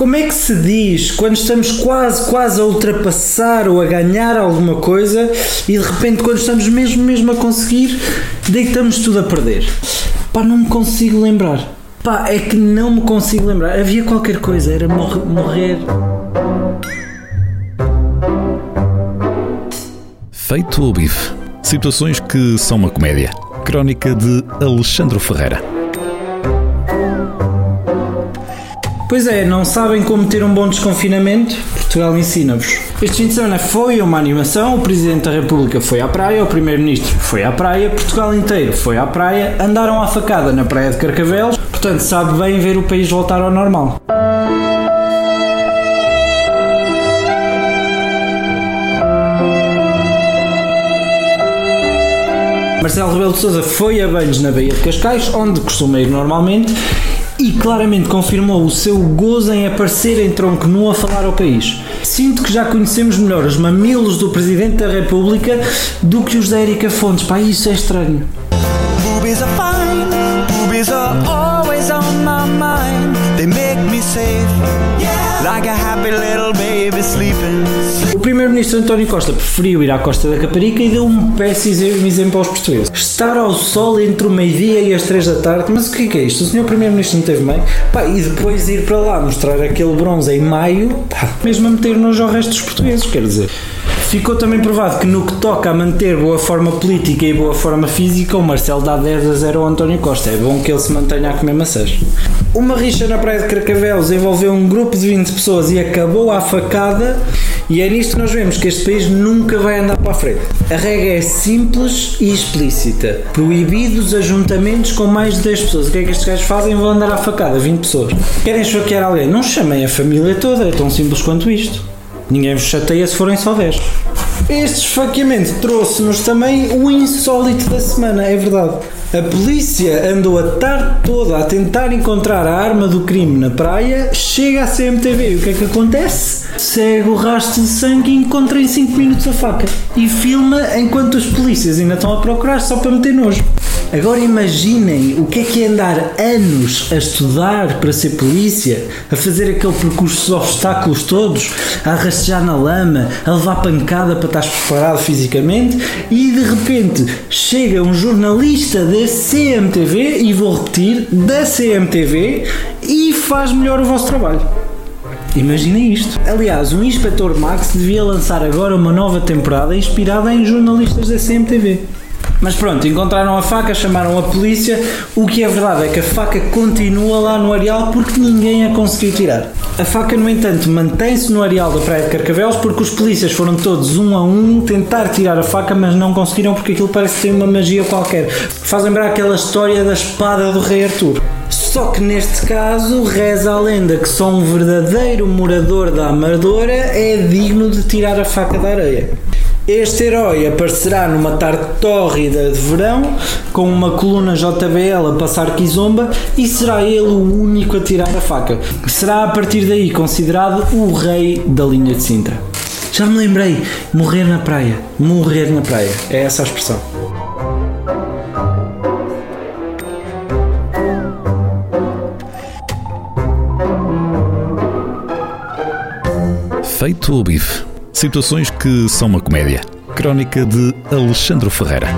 Como é que se diz quando estamos quase, quase a ultrapassar ou a ganhar alguma coisa e de repente, quando estamos mesmo, mesmo a conseguir, deitamos tudo a perder? Pá, não me consigo lembrar. Pá, é que não me consigo lembrar. Havia qualquer coisa, era morrer. morrer. Feito o bife. Situações que são uma comédia. Crónica de Alexandre Ferreira. Pois é, não sabem como ter um bom desconfinamento? Portugal ensina-vos. Este fim de semana foi uma animação, o Presidente da República foi à praia, o Primeiro-Ministro foi à praia, Portugal inteiro foi à praia, andaram à facada na praia de Carcavelos, portanto sabe bem ver o país voltar ao normal. Marcelo Rebelo de Sousa foi a banhos na Baía de Cascais, onde costuma ir normalmente, e claramente confirmou o seu gozo em aparecer em tronco nu a falar ao país. Sinto que já conhecemos melhor os mamilos do Presidente da República do que os da Erika Fontes. Pá, isso é estranho. Boobies are fine, boobies are always on my mind. They make me safe, like a happy little baby sleeping. O primeiro-ministro António Costa preferiu ir à Costa da Caparica e deu um péssimo exemplo aos portugueses. Estar ao sol entre o meio-dia e as três da tarde, mas o que é, é isto? O senhor primeiro-ministro não teve bem? Pá, e depois ir para lá mostrar aquele bronze em maio, pá, mesmo a meter nos ao resto dos portugueses, quer dizer. Ficou também provado que no que toca a manter boa forma política e boa forma física, o Marcelo dá 10 a 0 ao António Costa. É bom que ele se mantenha a comer maçãs. Uma rixa na praia de Carcavelos envolveu um grupo de 20 pessoas e acabou à facada. E é nisto que nós vemos que este país nunca vai andar para a frente. A regra é simples e explícita. Proibidos ajuntamentos com mais de 10 pessoas. O que é que estes gajos fazem? Vão andar à facada, 20 pessoas. Querem esfaquear alguém? Não chamem a família toda, é tão simples quanto isto. Ninguém vos chateia se forem só 10. Este esfaqueamento trouxe-nos também o insólito da semana, é verdade. A polícia andou a tarde toda a tentar encontrar a arma do crime na praia, chega à CMTV e o que é que acontece? Segue o rastro de sangue e encontra em 5 minutos a faca. E filma enquanto os polícias ainda estão a procurar só para meter nojo. Agora imaginem o que é que é andar anos a estudar para ser polícia, a fazer aquele percurso de obstáculos todos, a rastejar na lama, a levar pancada para estar preparado fisicamente e de repente chega um jornalista da CMTV, e vou repetir, da CMTV, e faz melhor o vosso trabalho. Imaginem isto. Aliás, o Inspector Max devia lançar agora uma nova temporada inspirada em jornalistas da CMTV. Mas pronto, encontraram a faca, chamaram a polícia. O que é verdade é que a faca continua lá no areal porque ninguém a conseguiu tirar. A faca, no entanto, mantém-se no areal da Praia de Carcavelos porque os polícias foram todos um a um tentar tirar a faca, mas não conseguiram porque aquilo parece ter uma magia qualquer. Faz lembrar aquela história da espada do Rei Artur. Só que neste caso reza a lenda que só um verdadeiro morador da Amadora é digno de tirar a faca da areia. Este herói aparecerá numa tarde tórrida de verão, com uma coluna JBL a passar quizomba, e será ele o único a tirar a faca. Será a partir daí considerado o rei da linha de Sintra. Já me lembrei, morrer na praia. Morrer na praia. É essa a expressão. Feito o bife. Situações que são uma comédia. Crónica de Alexandre Ferreira.